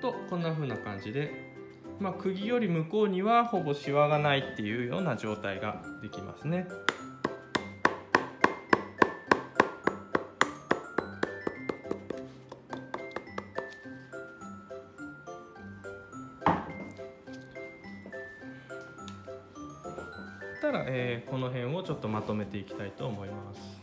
とこんな風な感じで、まあ、釘より向こうにはほぼシワがないっていうような状態ができますね。たら、えー、この辺をちょっとまとめていきたいと思います。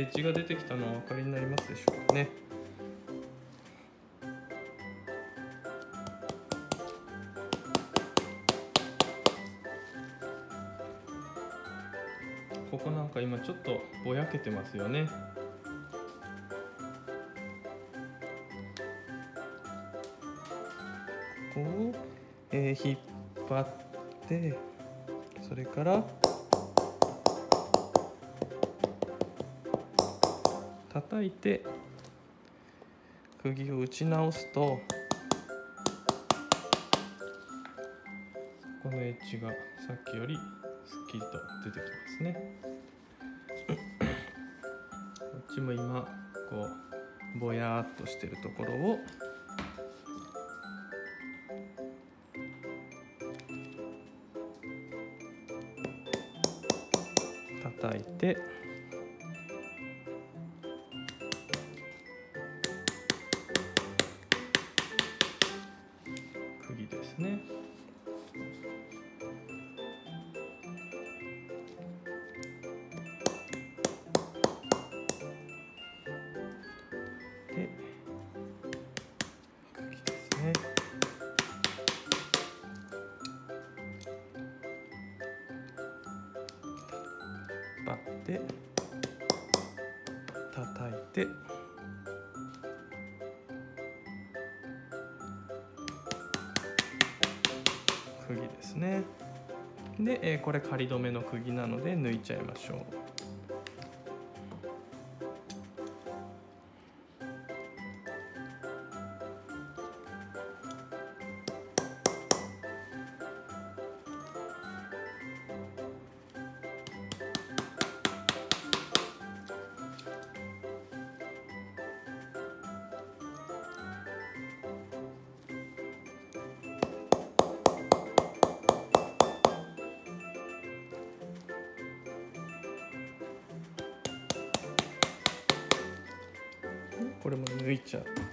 エッジが出てきたのはお分かりになりますでしょうかね。ここなんか今ちょっとぼやけてますよね。ここを、えー、引っ張ってそれから叩いて釘を打ち直すとこのエッジがさっきよりすっきりと出てきますね。こっちも今こうぼやっとしてるところを叩いてて叩いて。釘ですねで、えこれ仮止めの釘なので抜いちゃいましょう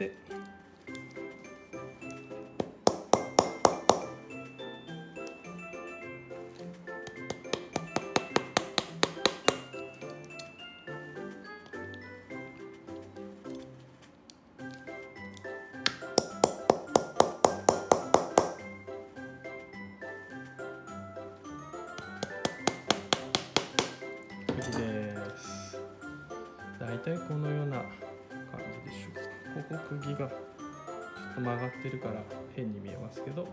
って。と曲がってるから変に見えますけど、うん、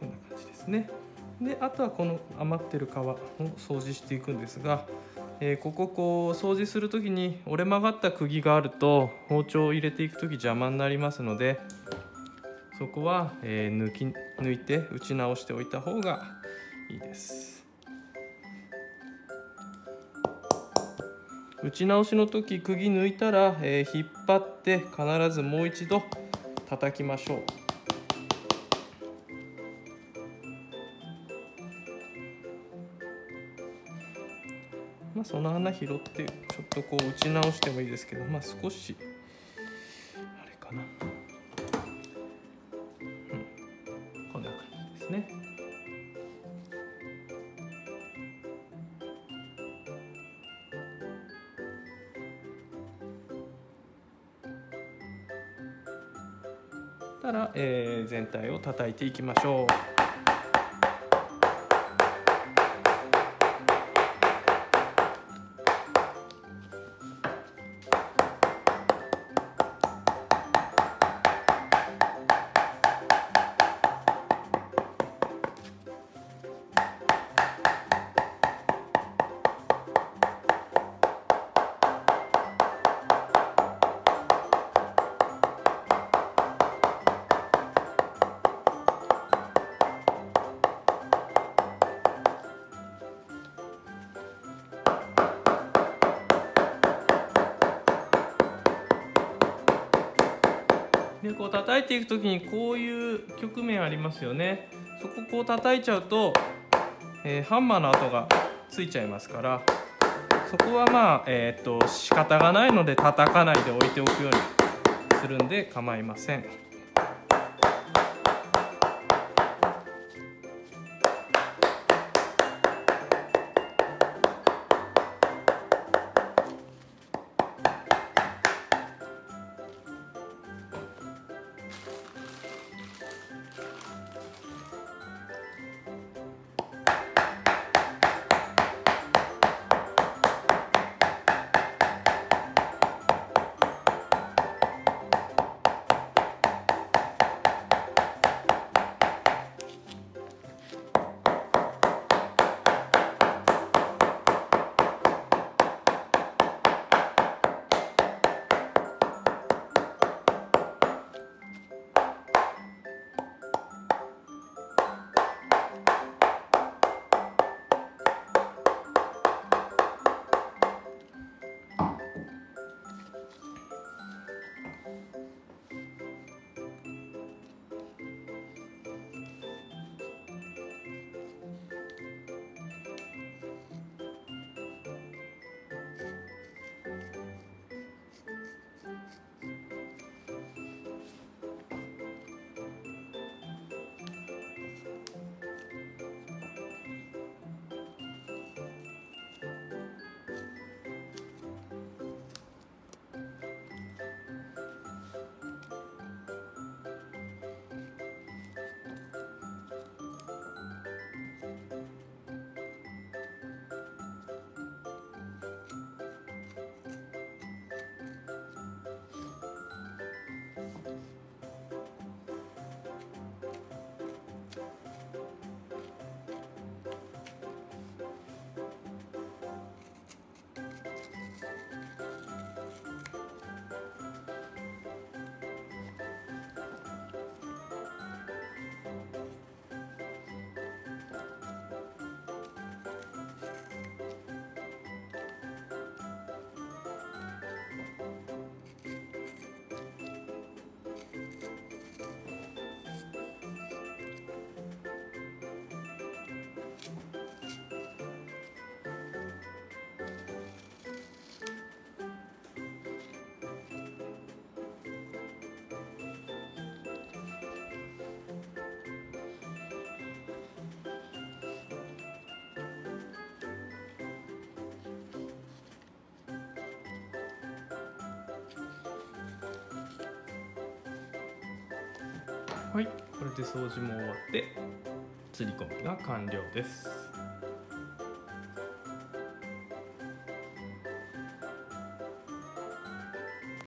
こんな感じですね。であとはこの余ってる皮を掃除していくんですが、えー、こここう掃除する時に折れ曲がった釘があると包丁を入れていく時邪魔になりますのでそこは、えー、抜き抜いて打ち直しておいた方がいいです。打ち直しの時釘抜いたら、えー、引っ張って必ずもう一度叩きましょう。まあ、その穴拾ってちょっとこう打ち直してもいいですけど、まあ、少しあれかな、うん、こんな感じですね。から、えー、全体を叩いていきましょう。でこう叩いていく時にこういう局面ありますよねそここう叩いちゃうと、えー、ハンマーの跡がついちゃいますからそこはまあえー、っと仕方がないので叩かないで置いておくようにするんで構いません。はい。これで掃除も終わって釣り込みが完了です。